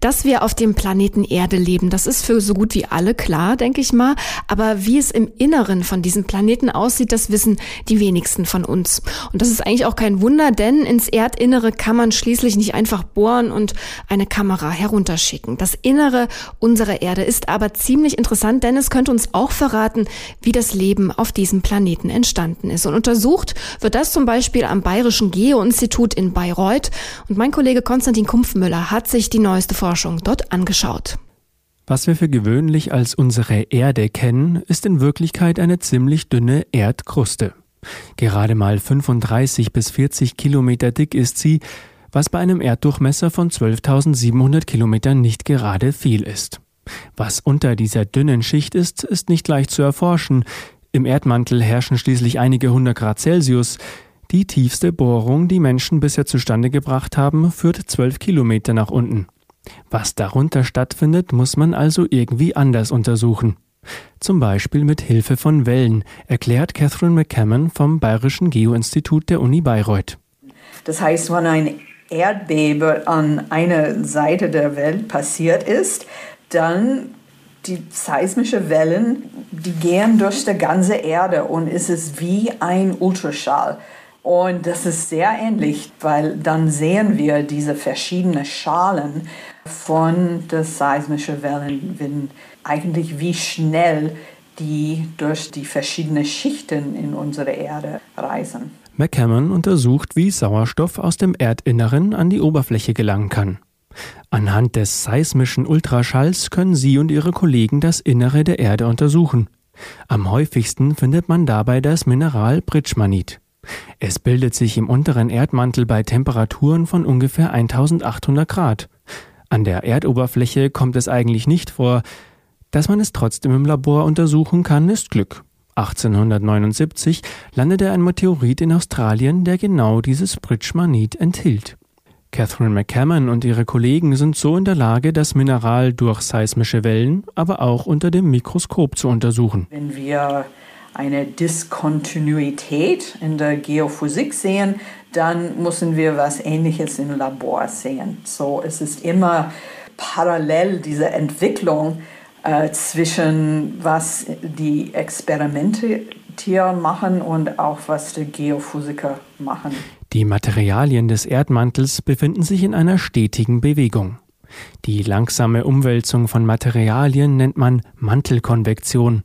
Dass wir auf dem Planeten Erde leben, das ist für so gut wie alle klar, denke ich mal. Aber wie es im Inneren von diesem Planeten aussieht, das wissen die wenigsten von uns. Und das ist eigentlich auch kein Wunder, denn ins Erdinnere kann man schließlich nicht einfach bohren und eine Kamera herunterschicken. Das Innere unserer Erde ist aber ziemlich interessant, denn es könnte uns auch verraten, wie das Leben auf diesem Planeten entstanden ist. Und untersucht wird das zum Beispiel am Bayerischen Geo-Institut in Bayreuth. Und mein Kollege Konstantin Kumpfmüller hat sich die neueste Forschung dort angeschaut. Was wir für gewöhnlich als unsere Erde kennen, ist in Wirklichkeit eine ziemlich dünne Erdkruste. Gerade mal 35 bis 40 Kilometer dick ist sie, was bei einem Erddurchmesser von 12.700 Kilometern nicht gerade viel ist. Was unter dieser dünnen Schicht ist, ist nicht leicht zu erforschen. Im Erdmantel herrschen schließlich einige hundert Grad Celsius. Die tiefste Bohrung, die Menschen bisher zustande gebracht haben, führt 12 Kilometer nach unten. Was darunter stattfindet, muss man also irgendwie anders untersuchen. Zum Beispiel mit Hilfe von Wellen, erklärt Catherine McCammon vom Bayerischen Geoinstitut der Uni Bayreuth. Das heißt, wenn ein Erdbeben an einer Seite der Welt passiert ist, dann die seismische Wellen, die gehen durch die ganze Erde und es ist wie ein Ultraschall. Und das ist sehr ähnlich, weil dann sehen wir diese verschiedenen Schalen von der seismischen Wellen, eigentlich wie schnell die durch die verschiedenen Schichten in unserer Erde reisen. McCammon untersucht, wie Sauerstoff aus dem Erdinneren an die Oberfläche gelangen kann. Anhand des seismischen Ultraschalls können sie und ihre Kollegen das Innere der Erde untersuchen. Am häufigsten findet man dabei das Mineral Britschmanit. Es bildet sich im unteren Erdmantel bei Temperaturen von ungefähr 1800 Grad. An der Erdoberfläche kommt es eigentlich nicht vor. Dass man es trotzdem im Labor untersuchen kann, ist Glück. 1879 landete ein Meteorit in Australien, der genau dieses Britschmanit enthielt. Catherine McCammon und ihre Kollegen sind so in der Lage, das Mineral durch seismische Wellen, aber auch unter dem Mikroskop zu untersuchen. Wenn wir eine Diskontinuität in der Geophysik sehen, dann müssen wir was Ähnliches im Labor sehen. So es ist immer parallel diese Entwicklung äh, zwischen was die Experimente machen und auch was die Geophysiker machen. Die Materialien des Erdmantels befinden sich in einer stetigen Bewegung. Die langsame Umwälzung von Materialien nennt man Mantelkonvektion.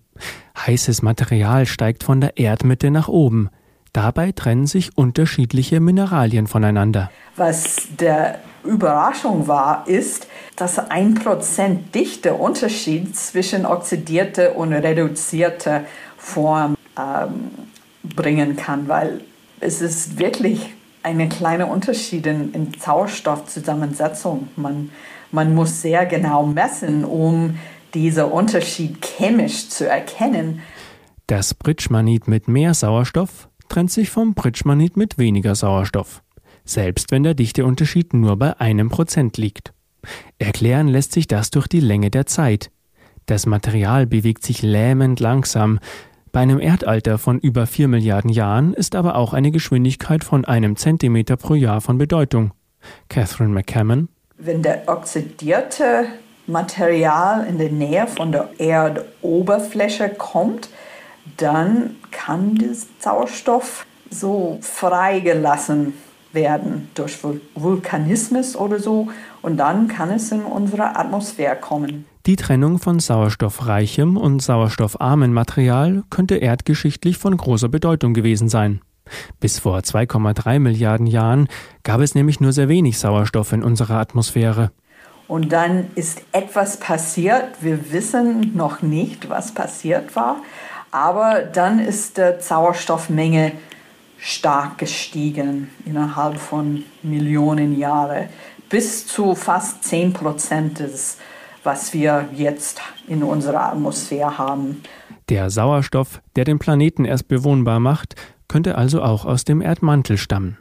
Heißes Material steigt von der Erdmitte nach oben. Dabei trennen sich unterschiedliche Mineralien voneinander. Was der Überraschung war, ist, dass ein Prozent dichte Unterschied zwischen oxidierte und reduzierte Form ähm, bringen kann, weil es ist wirklich ein kleiner Unterschied in, in Sauerstoffzusammensetzung. Man, man muss sehr genau messen, um diesen Unterschied chemisch zu erkennen. Das Britschmanit mit mehr Sauerstoff trennt sich vom Britschmanit mit weniger Sauerstoff, selbst wenn der Dichteunterschied nur bei einem Prozent liegt. Erklären lässt sich das durch die Länge der Zeit. Das Material bewegt sich lähmend langsam. Bei einem Erdalter von über vier Milliarden Jahren ist aber auch eine Geschwindigkeit von einem Zentimeter pro Jahr von Bedeutung. Catherine McCammon. Wenn der oxidierte Material in der Nähe von der Erdoberfläche kommt, dann kann der Sauerstoff so freigelassen werden durch Vulkanismus oder so und dann kann es in unsere Atmosphäre kommen. Die Trennung von sauerstoffreichem und sauerstoffarmem Material könnte erdgeschichtlich von großer Bedeutung gewesen sein. Bis vor 2,3 Milliarden Jahren gab es nämlich nur sehr wenig Sauerstoff in unserer Atmosphäre. Und dann ist etwas passiert. Wir wissen noch nicht, was passiert war. Aber dann ist die Sauerstoffmenge stark gestiegen innerhalb von Millionen Jahren bis zu fast 10 Prozent des, was wir jetzt in unserer Atmosphäre haben. Der Sauerstoff, der den Planeten erst bewohnbar macht, könnte also auch aus dem Erdmantel stammen.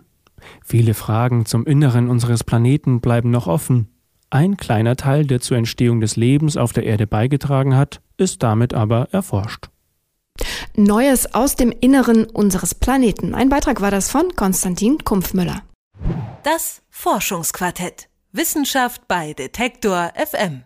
Viele Fragen zum Inneren unseres Planeten bleiben noch offen. Ein kleiner Teil, der zur Entstehung des Lebens auf der Erde beigetragen hat, ist damit aber erforscht. Neues aus dem Inneren unseres Planeten. Ein Beitrag war das von Konstantin Kumpfmüller. Das Forschungsquartett. Wissenschaft bei Detektor FM.